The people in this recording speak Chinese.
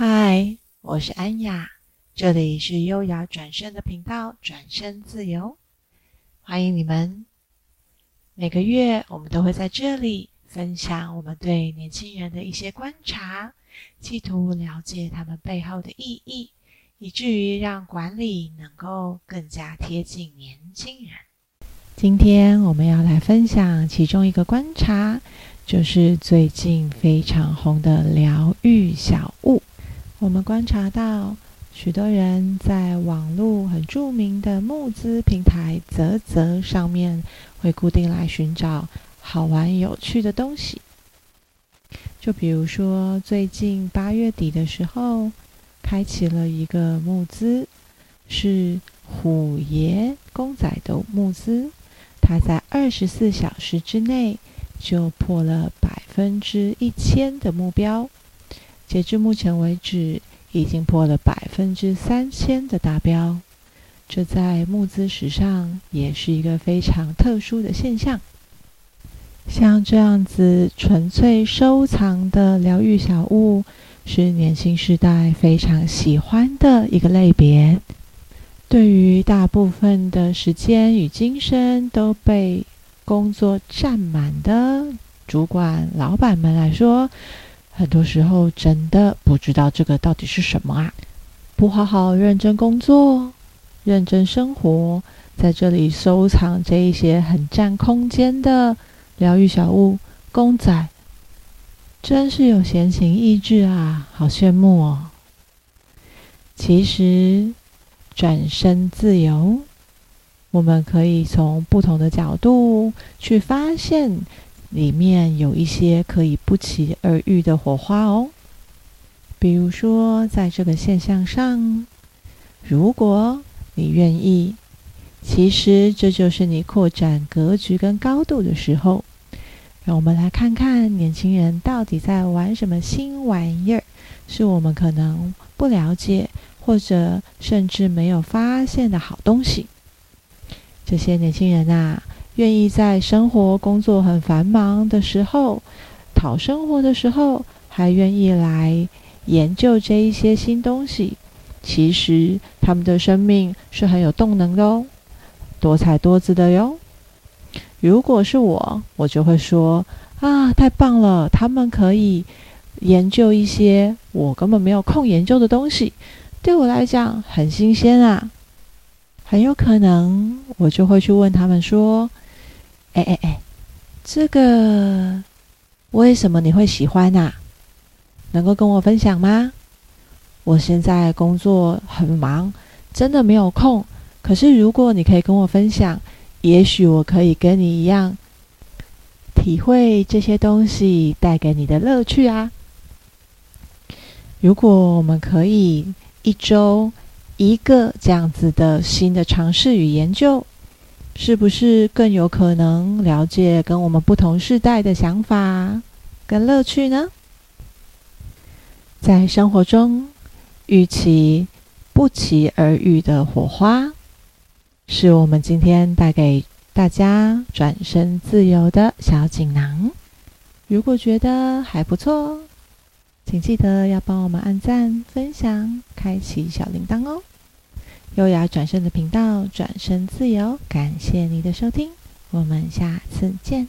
嗨，我是安雅，这里是优雅转身的频道，转身自由，欢迎你们。每个月我们都会在这里分享我们对年轻人的一些观察，企图了解他们背后的意义，以至于让管理能够更加贴近年轻人。今天我们要来分享其中一个观察，就是最近非常红的疗愈小物。我们观察到，许多人在网络很著名的募资平台啧啧上面，会固定来寻找好玩有趣的东西。就比如说，最近八月底的时候，开启了一个募资，是虎爷公仔的募资，他在二十四小时之内就破了百分之一千的目标。截至目前为止，已经破了百分之三千的达标，这在募资史上也是一个非常特殊的现象。像这样子纯粹收藏的疗愈小物，是年轻世代非常喜欢的一个类别。对于大部分的时间与精神都被工作占满的主管、老板们来说，很多时候真的不知道这个到底是什么啊！不好好认真工作、认真生活，在这里收藏这一些很占空间的疗愈小物、公仔，真是有闲情逸致啊！好羡慕哦。其实转身自由，我们可以从不同的角度去发现。里面有一些可以不期而遇的火花哦，比如说在这个现象上，如果你愿意，其实这就是你扩展格局跟高度的时候。让我们来看看年轻人到底在玩什么新玩意儿，是我们可能不了解或者甚至没有发现的好东西。这些年轻人啊。愿意在生活工作很繁忙的时候，讨生活的时候，还愿意来研究这一些新东西。其实他们的生命是很有动能的哦，多彩多姿的哟。如果是我，我就会说啊，太棒了！他们可以研究一些我根本没有空研究的东西，对我来讲很新鲜啊。很有可能我就会去问他们说。哎哎哎，这个为什么你会喜欢啊？能够跟我分享吗？我现在工作很忙，真的没有空。可是如果你可以跟我分享，也许我可以跟你一样，体会这些东西带给你的乐趣啊。如果我们可以一周一个这样子的新的尝试与研究。是不是更有可能了解跟我们不同世代的想法跟乐趣呢？在生活中遇起不期而遇的火花，是我们今天带给大家转身自由的小锦囊。如果觉得还不错，请记得要帮我们按赞、分享、开启小铃铛哦。优雅转身的频道，转身自由。感谢你的收听，我们下次见。